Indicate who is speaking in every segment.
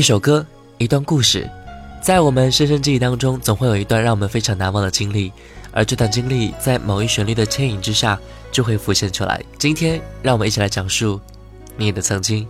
Speaker 1: 一首歌，一段故事，在我们深深记忆当中，总会有一段让我们非常难忘的经历，而这段经历在某一旋律的牵引之下，就会浮现出来。今天，让我们一起来讲述你的曾经。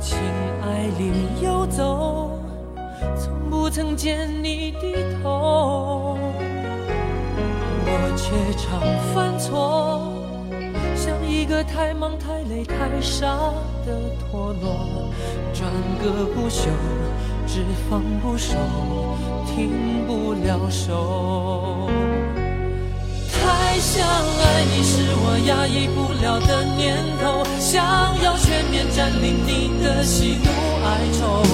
Speaker 2: 情爱里游走，从不曾见你低头。我却常犯错，像一个太忙太累太傻的陀螺，转个不休，只放不收，停不了手。太想爱你是我压抑不了的念头，想要全面占领你的喜怒哀愁，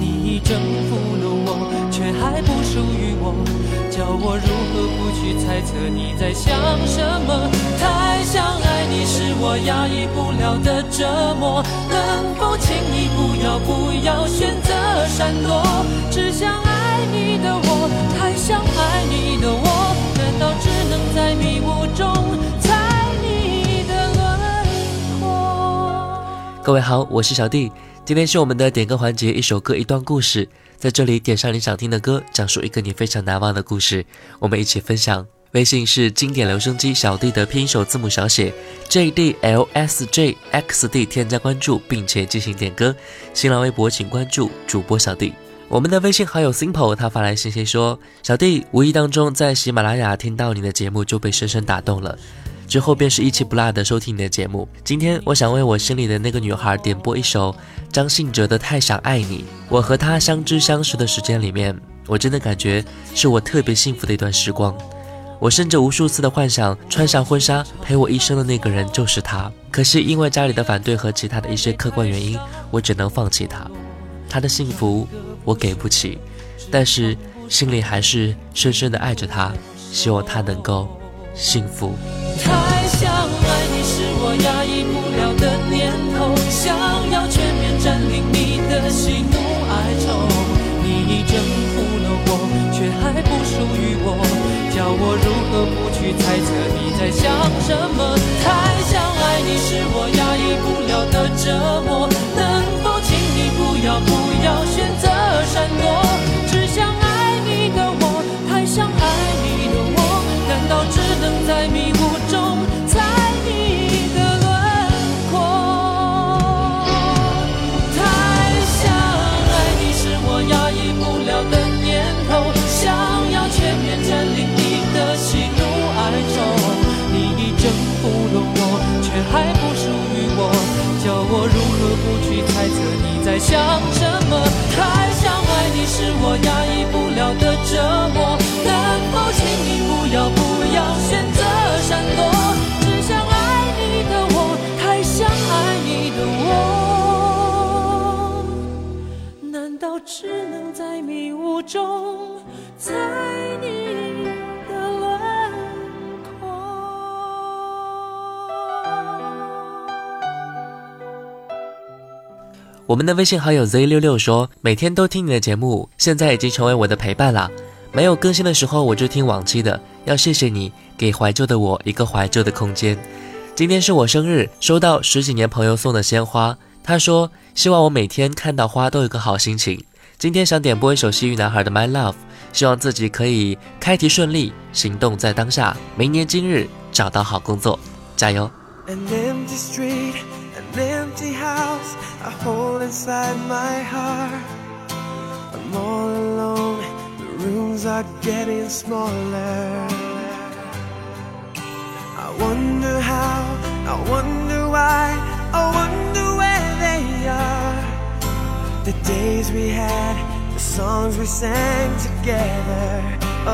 Speaker 2: 你已征服了我，却还不属于我。叫我如何不去猜测你在想什么？太想爱你是我压抑不了的折磨，能否请你不要不要选择闪躲？只想爱你的我，太想爱你的我，难道只能在迷雾中猜你的轮廓？
Speaker 1: 各位好，我是小弟，今天是我们的点歌环节，一首歌一段故事。在这里点上你想听的歌，讲述一个你非常难忘的故事，我们一起分享。微信是经典留声机小弟的拼音首字母小写 J D L S J X D，添加关注并且进行点歌。新浪微博请关注主播小弟。我们的微信好友 Simple 他发来信息说：“小弟无意当中在喜马拉雅听到你的节目，就被深深打动了。”之后便是一期不落的收听你的节目。今天我想为我心里的那个女孩点播一首张信哲的《太想爱你》。我和她相知相识的时间里面，我真的感觉是我特别幸福的一段时光。我甚至无数次的幻想穿上婚纱陪我一生的那个人就是她。可是因为家里的反对和其他的一些客观原因，我只能放弃她。她的幸福我给不起，但是心里还是深深的爱着她，希望她能够幸福。
Speaker 2: 太想爱你是我压抑不了的念头，想要全面占领你的喜怒哀愁。你已征服了我，却还不属于我，叫我如何不去猜测你在想什么？太想爱你是我压抑不了的折磨，能否请你不要不要选择想什么？太想爱你是我压抑不了的折磨，能否请你不要不要选择闪躲？只想爱你的我，太想爱你的我，难道只能在迷雾中
Speaker 1: 我们的微信好友 z 六六说，每天都听你的节目，现在已经成为我的陪伴了。没有更新的时候，我就听往期的。要谢谢你，给怀旧的我一个怀旧的空间。今天是我生日，收到十几年朋友送的鲜花。他说，希望我每天看到花都有个好心情。今天想点播一首西域男孩的 My Love，希望自己可以开题顺利，行动在当下，明年今日找到好工作，加油。
Speaker 3: a hole inside my heart. I'm all alone, the rooms are getting smaller. I wonder how, I wonder why, I wonder where they are. The days we had, the songs we sang together.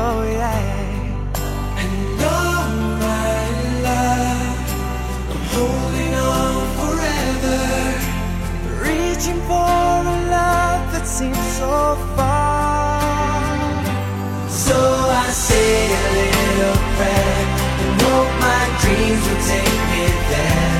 Speaker 3: Oh, yeah. And
Speaker 4: all my life, I'm holding on forever reaching for a love that seems so far. So I say a little prayer and hope my dreams will take me there,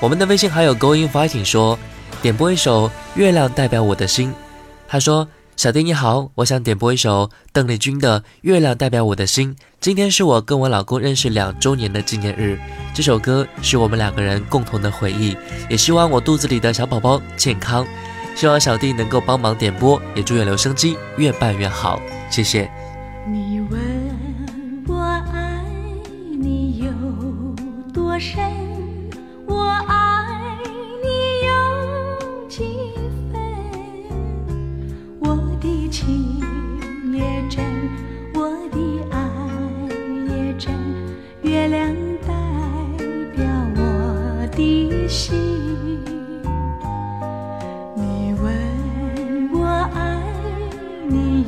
Speaker 1: 我们的微信好友 Going Fighting 说，点播一首《月亮代表我的心》。他说：“小弟你好，我想点播一首邓丽君的《月亮代表我的心》。今天是我跟我老公认识两周年的纪念日，这首歌是我们两个人共同的回忆，也希望我肚子里的小宝宝健康。希望小弟能够帮忙点播，也祝愿留声机越办越好，谢谢。”
Speaker 5: 你问我爱你有多深，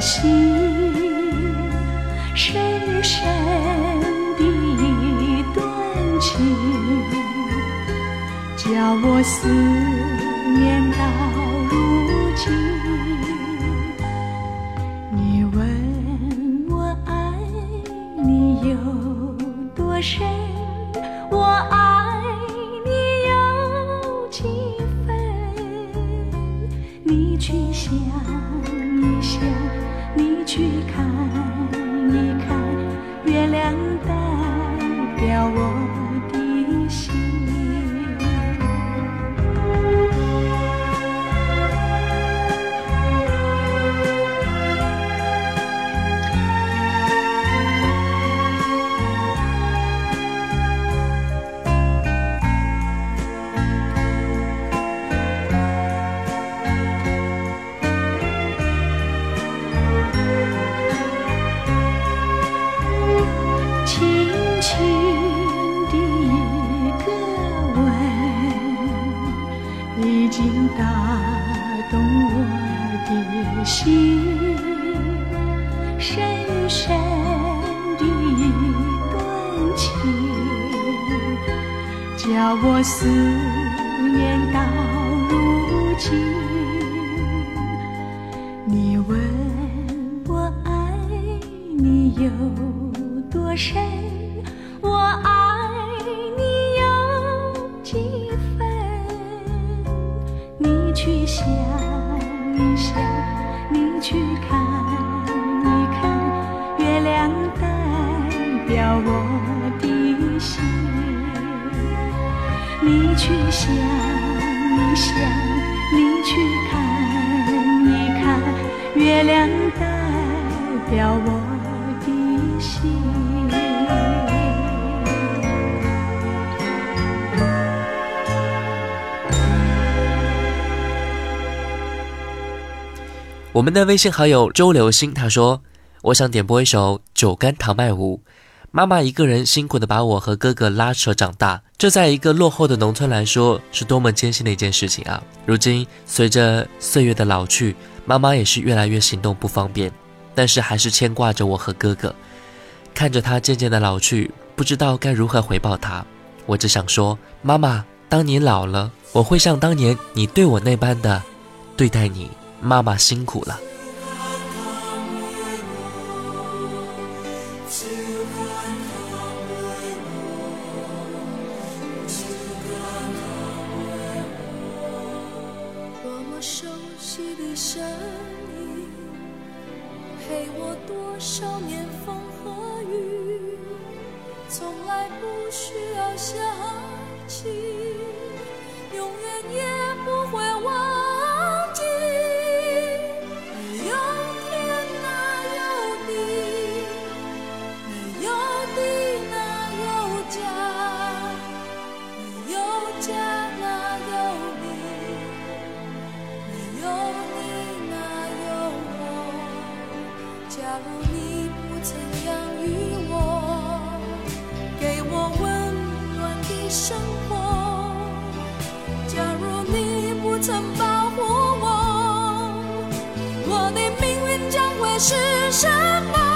Speaker 5: 心，深深的一段情，叫我思。你去想一想，你去看一看，月亮代表我的心。
Speaker 6: 我
Speaker 1: 们的微信好友周流星他说：“我想点播一首《酒干倘卖无》。妈妈一个人辛苦的把我和哥哥拉扯长大，这在一个落后的农村来说是多么艰辛的一件事情啊！如今随着岁月的老去，妈妈也是越来越行动不方便，但是还是牵挂着我和哥哥。看着他渐渐的老去，不知道该如何回报他。我只想说，妈妈，当你老了，我会像当年你对我那般的对待你。妈妈辛苦了。”
Speaker 7: 多少年风和雨，从来不需要想起，永远也不会忘。曾保护我，我的命运将会是什么？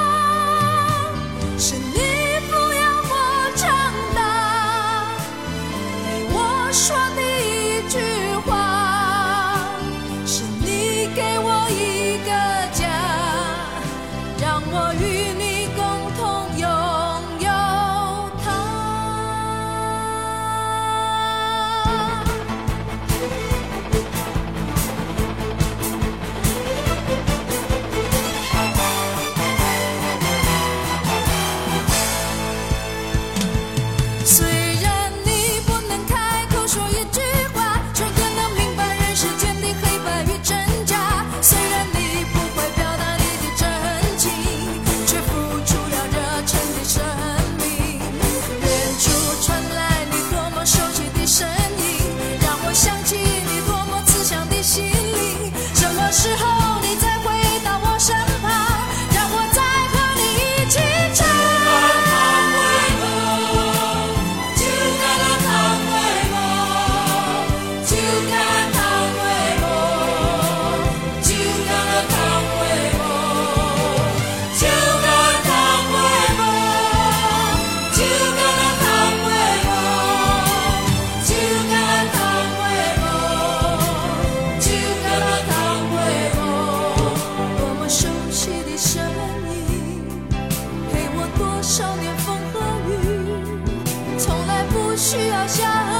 Speaker 7: 需要下。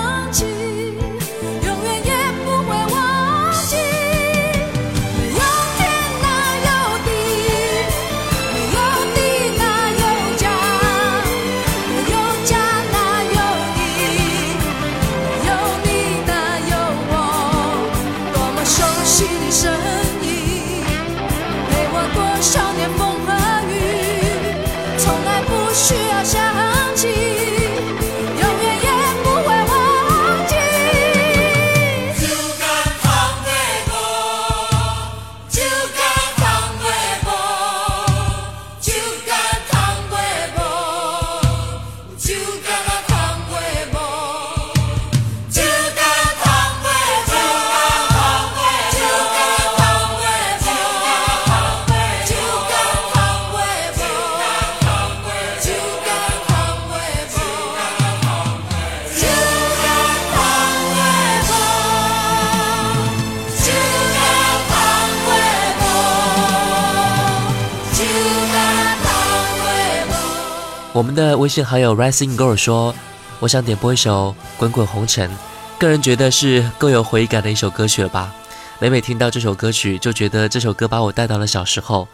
Speaker 7: 我
Speaker 1: 们的微信好友 Rising Girl 说：“我想点播一首《滚滚红尘》，个人觉得是够有回忆感的一首歌曲了吧。每每听到这首歌曲，就觉得这首歌把我带到了小时候。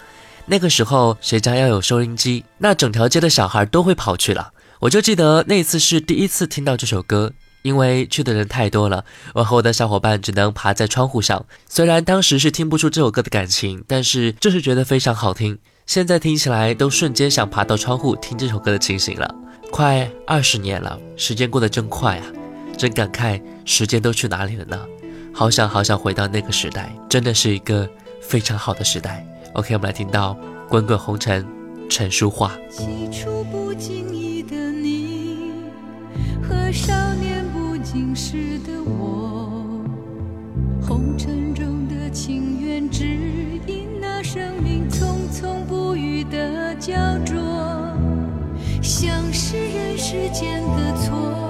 Speaker 1: 那个时候，谁家要有收音机，那整条街的小孩都会跑去了。我就记得那次是第一次听到这首歌。”因为去的人太多了，我和我的小伙伴只能爬在窗户上。虽然当时是听不出这首歌的感情，但是就是觉得非常好听。现在听起来都瞬间想爬到窗户听这首歌的情形了。快二十年了，时间过得真快啊！真感慨时间都去哪里了呢？好想好想回到那个时代，真的是一个非常好的时代。OK，我们来听到《滚滚红尘》，陈淑桦。
Speaker 7: 起初不经意的你和少年。不经事的我，雕琢，像是人世间的错，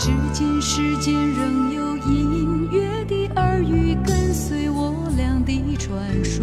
Speaker 7: 至今世间仍有隐约的耳语跟随我俩的传
Speaker 8: 说。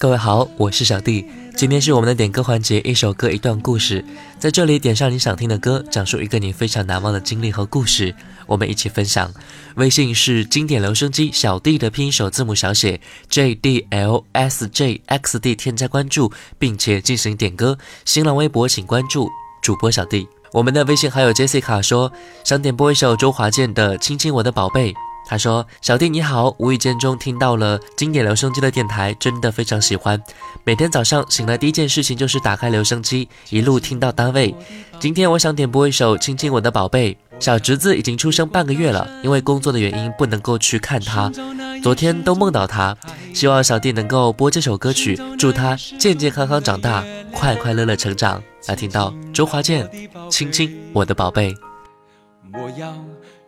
Speaker 1: 各位好，我是小弟。今天是我们的点歌环节，一首歌一段故事，在这里点上你想听的歌，讲述一个你非常难忘的经历和故事，我们一起分享。微信是经典留声机小弟的拼音首字母小写 J D L S J X D，添加关注并且进行点歌。新浪微博请关注主播小弟。我们的微信好友 Jessica 说想点播一首周华健的《亲亲我的宝贝》。他说：“小弟你好，无意间中听到了经典留声机的电台，真的非常喜欢。每天早上醒来第一件事情就是打开留声机，一路听到单位。今天我想点播一首《亲亲我的宝贝》。小侄子已经出生半个月了，因为工作的原因不能够去看他，昨天都梦到他。希望小弟能够播这首歌曲，祝他健健康康长大，快快乐乐成长。来听到周华健《亲亲我的宝贝》。”
Speaker 9: 我要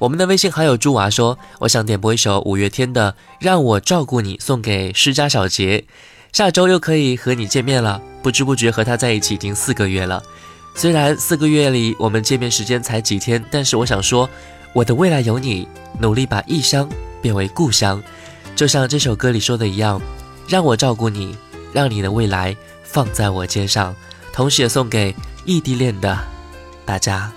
Speaker 9: 我
Speaker 10: 们的微信好友朱娃说：“我想点播一首五月天的《让我照顾你》，送给施家小杰。下周又可以和你见面了，不知不觉和他在一起已经四个月了。虽然四个月里我们见面时间才几天，但是我想说，我的未来有你，努力把异乡变为故乡。就像这首歌里说的一样，让我照顾你，让你的未来放在我肩上。同时也送给异地恋的大家。”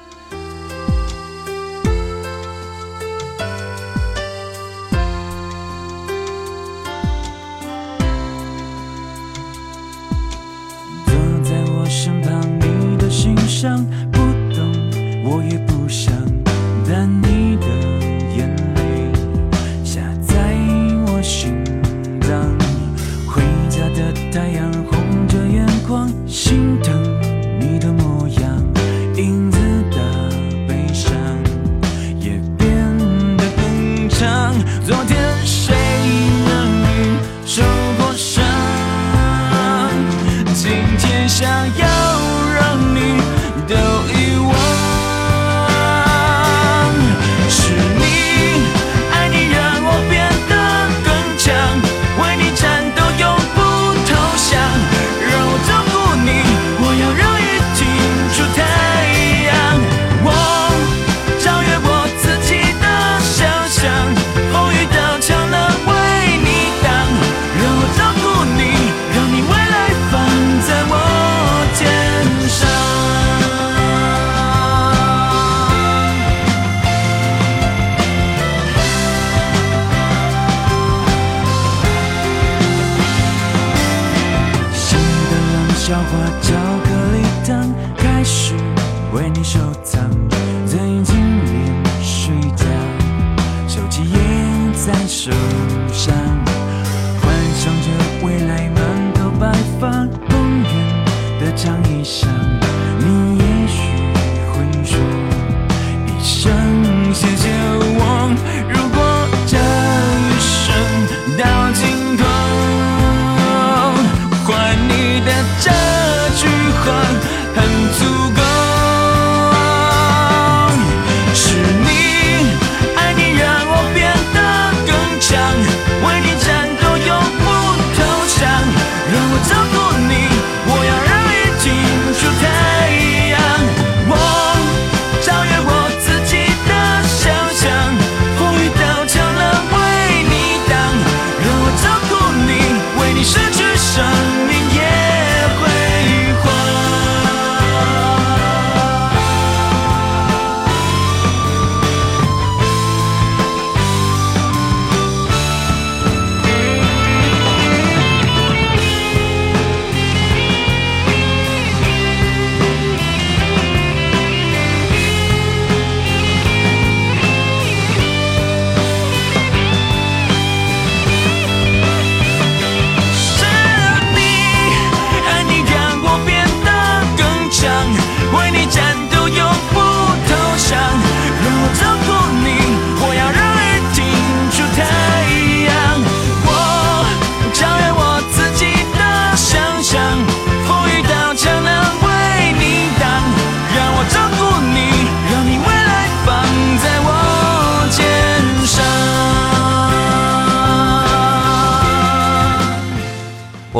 Speaker 11: soon.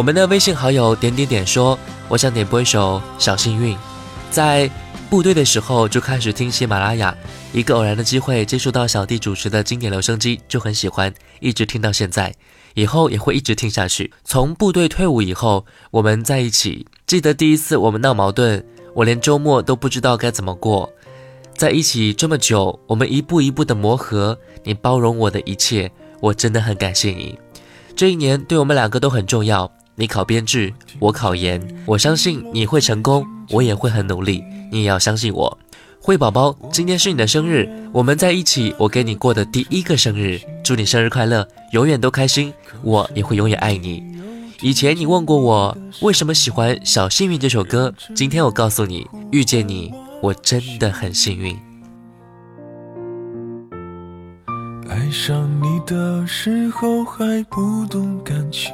Speaker 11: 我
Speaker 1: 们的微信好友点点点说：“我想点播一首《小幸运》。在部队的时候就开始听喜马拉雅，一个偶然的机会接触到小弟主持的经典留声机，就很喜欢，一直听到现在，以后也会一直听下去。从部队退伍以后，我们在一起。记得第一次我们闹矛盾，我连周末都不知道该怎么过。在一起这么久，我们一步一步的磨合，你包容我的一切，我真的很感谢你。这一年对我们两个都很重要。”你考编制，我考研，我相信你会成功，我也会很努力，你也要相信我。慧宝宝，今天是你的生日，我们在一起，我给你过的第一个生日，祝你生日快乐，永远都开心，我也会永远爱你。以前你问过我为什么喜欢《小幸运》这首歌，今天我告诉你，遇见你，我真的很幸运。
Speaker 12: 爱上你的时候还不懂感情。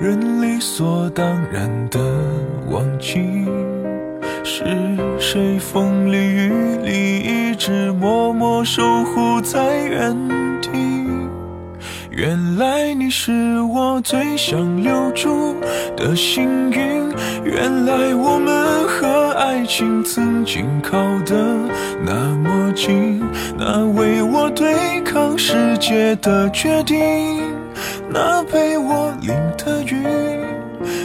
Speaker 12: 人理所当然的忘记，是谁风里雨里一直默默守护在原地？原来你是我最想留住的幸运，原来我们和爱情曾经靠得那么近，那为我对抗世界的决定。那陪我淋，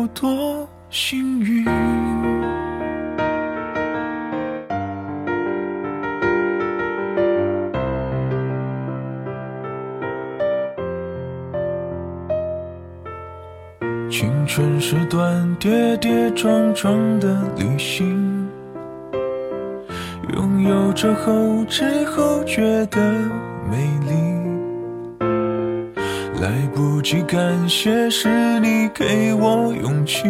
Speaker 12: 有多幸运？青春是段跌跌撞撞的旅行，拥有着后知后觉的美丽。来不及感谢，是你给我勇气，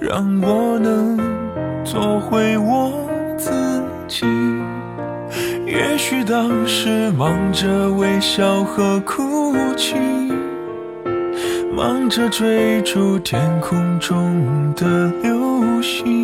Speaker 12: 让我能做回我自己。也许当时忙着微笑和哭泣，忙着追逐天空中的流星，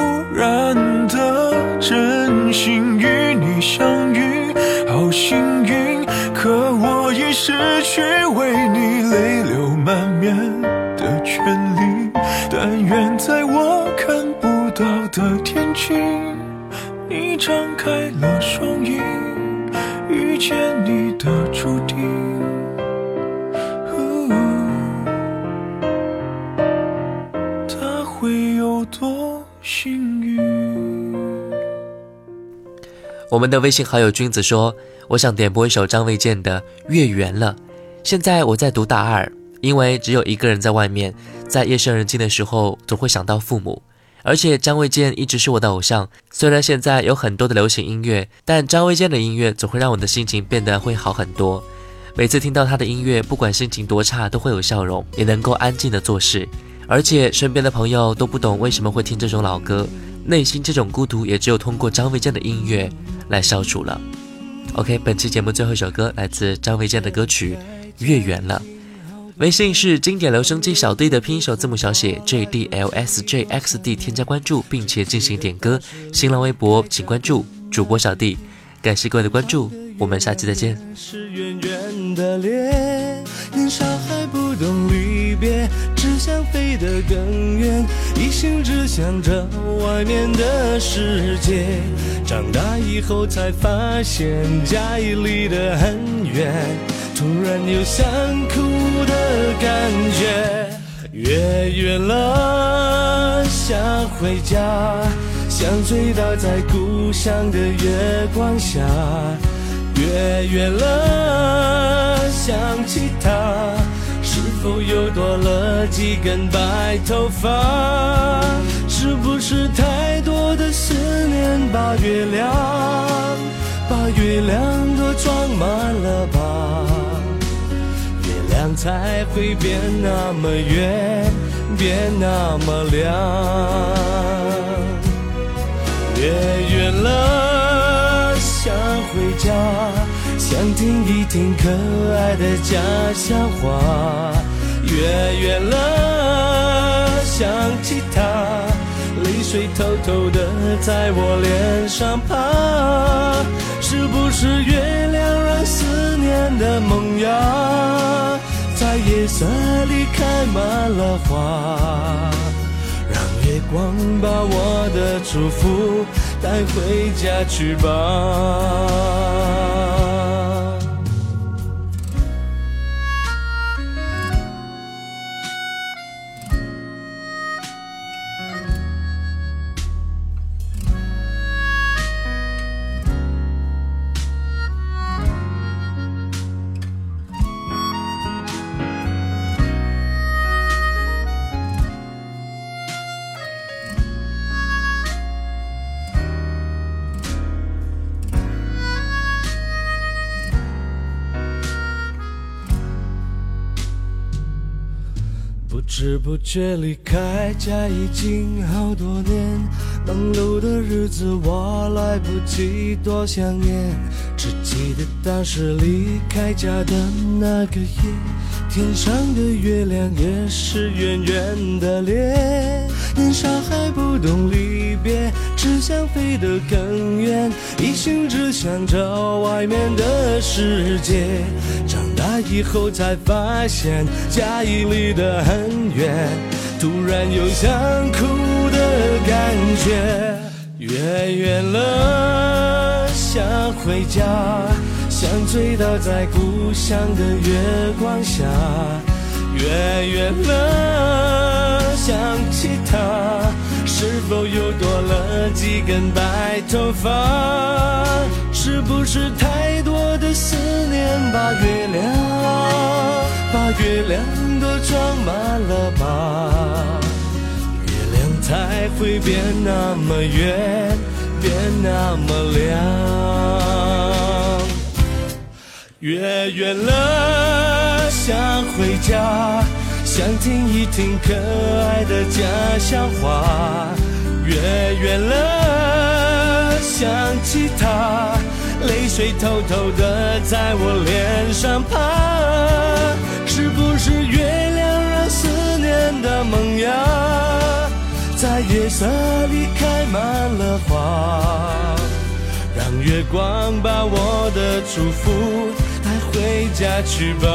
Speaker 12: 的天气，你张开了双翼，遇见你的注定。他会有多幸运？
Speaker 1: 我们的微信好友君子说：“我想点播一首张卫健的《月圆了》。现在我在读大二，因为只有一个人在外面，在夜深人静的时候总会想到父母。而且张卫健一直是我的偶像。虽然现在有很多的流行音乐，但张卫健的音乐总会让我的心情变得会好很多。每次听到他的音乐，不管心情多差，都会有笑容，也能够安静的做事。而且身边的朋友都不懂为什么会听这种老歌，内心这种孤独也只有通过张卫健的音乐。”来消除了。OK，本期节目最后一首歌来自张卫健的歌曲《月圆了》。微信是经典留声机小弟的拼音首字母小写 J D L S J X D，添加关注并且进行点歌。新浪微博请关注主播小弟，感谢各位的关注，我们下期再见。
Speaker 3: 是圆圆的脸，年少还不懂离别，只想飞得更远，一心只想着外面的世界。长大以后才发现家里离得很远，突然有想哭的感觉。月圆了，想回家，想醉倒在故乡的月光下。月圆了，想起他，是否又多了几根白头发？是不是太多的思念把月亮，把月亮都装满了吧？才会变那么圆，变那么亮。月圆了，想回家，想听一听可爱的家乡话。月圆了，想起他，泪水偷偷的在我脸上爬。是不是月亮让思念的萌芽，在夜色里开满了花？让月光把我的祝福带回家去吧。不知不觉离开家已经好多年，忙碌的日子我来不及多想念，只记得当时离开家的那个夜，天上的月亮也是圆圆的脸。年少还不懂离别，只想飞得更远，一心只想着外面的世界。以后才发现家已离得很远，突然有想哭的感觉。月圆了，想回家，想醉倒在故乡的月光下。月圆了，想起他，是否又多了几根白头发？是不是太把月亮，把月亮都装满了吧？月亮才会变那么圆，变那么亮。月圆了，想回家，想听一听可爱的家乡话。月圆了，想起他，泪水偷偷的在我脸上爬。是不是月亮让思念的萌芽，在夜色里开满了花？让月光把我的祝福带回家去吧。